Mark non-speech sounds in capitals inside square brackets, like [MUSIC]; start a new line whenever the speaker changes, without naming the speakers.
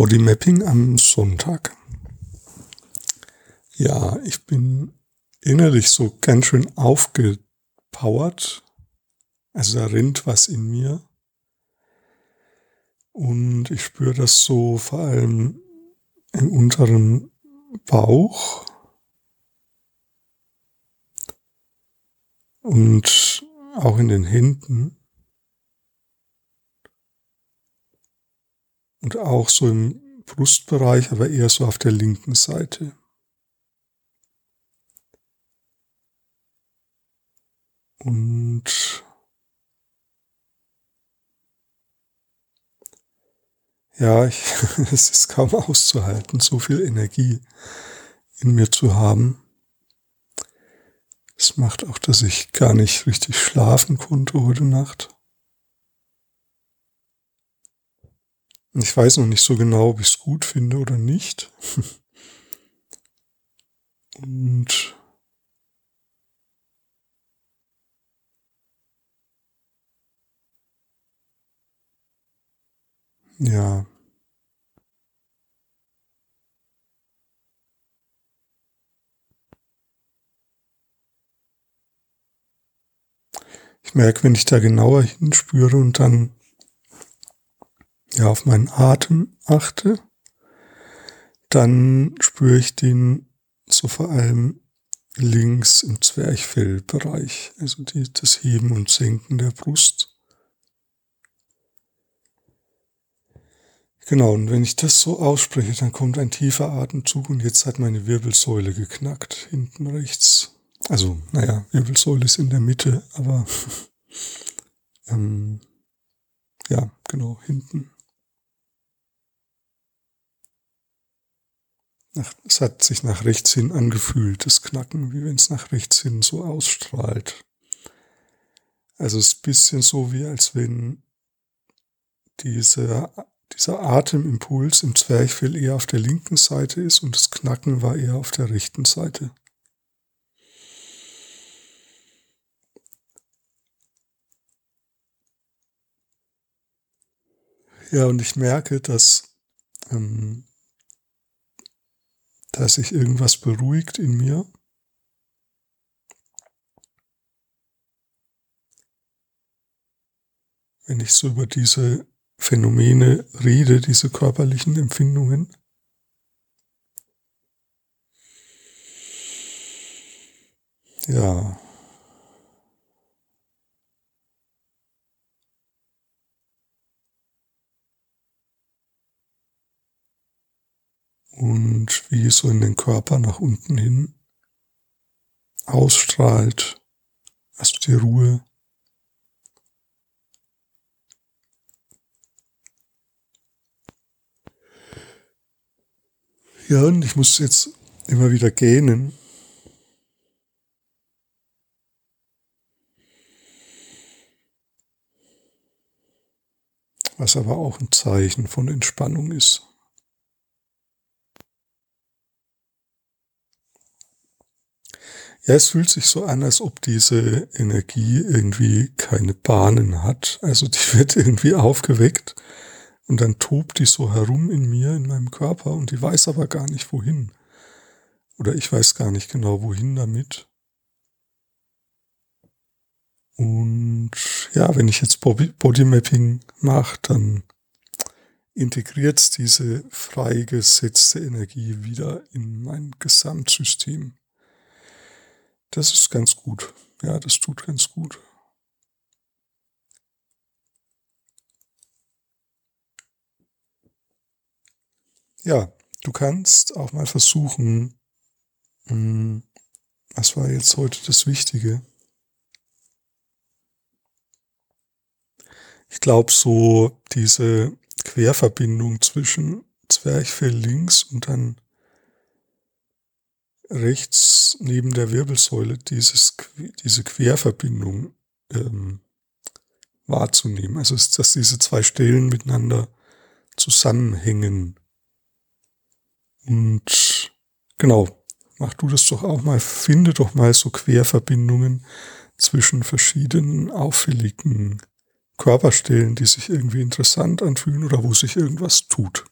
Bodymapping am Sonntag. Ja, ich bin innerlich so ganz schön aufgepowert. Also da rinnt was in mir. Und ich spüre das so vor allem im unteren Bauch. Und auch in den Händen. Und auch so im Brustbereich, aber eher so auf der linken Seite. Und ja, [LAUGHS] ich, es ist kaum auszuhalten, so viel Energie in mir zu haben. Es macht auch, dass ich gar nicht richtig schlafen konnte heute Nacht. Ich weiß noch nicht so genau, ob ich es gut finde oder nicht. Und ja. Ich merke, wenn ich da genauer hinspüre und dann ja auf meinen Atem achte, dann spüre ich den so vor allem links im Zwerchfellbereich, also die, das Heben und Senken der Brust. Genau, und wenn ich das so ausspreche, dann kommt ein tiefer Atemzug und jetzt hat meine Wirbelsäule geknackt, hinten rechts. Also, naja, Wirbelsäule ist in der Mitte, aber [LAUGHS] ähm, ja, genau, hinten. Nach, es hat sich nach rechts hin angefühlt, das Knacken, wie wenn es nach rechts hin so ausstrahlt. Also es ist ein bisschen so, wie als wenn diese, dieser Atemimpuls im Zwerchfell eher auf der linken Seite ist und das Knacken war eher auf der rechten Seite. Ja, und ich merke, dass ähm, dass sich irgendwas beruhigt in mir. Wenn ich so über diese Phänomene rede, diese körperlichen Empfindungen. Ja. Und wie so in den Körper nach unten hin ausstrahlt. Hast du die Ruhe? Ja, und ich muss jetzt immer wieder gähnen. Was aber auch ein Zeichen von Entspannung ist. Ja, es fühlt sich so an, als ob diese Energie irgendwie keine Bahnen hat. Also die [LAUGHS] wird irgendwie aufgeweckt und dann tobt die so herum in mir, in meinem Körper und die weiß aber gar nicht wohin. Oder ich weiß gar nicht genau wohin damit. Und ja, wenn ich jetzt Bodymapping mache, dann integriert diese freigesetzte Energie wieder in mein Gesamtsystem. Das ist ganz gut. Ja, das tut ganz gut. Ja, du kannst auch mal versuchen, hm, was war jetzt heute das Wichtige? Ich glaube, so diese Querverbindung zwischen Zwerchfell links und dann rechts neben der Wirbelsäule dieses, diese Querverbindung ähm, wahrzunehmen. Also dass diese zwei Stellen miteinander zusammenhängen. Und genau, mach du das doch auch mal, finde doch mal so Querverbindungen zwischen verschiedenen auffälligen Körperstellen, die sich irgendwie interessant anfühlen oder wo sich irgendwas tut.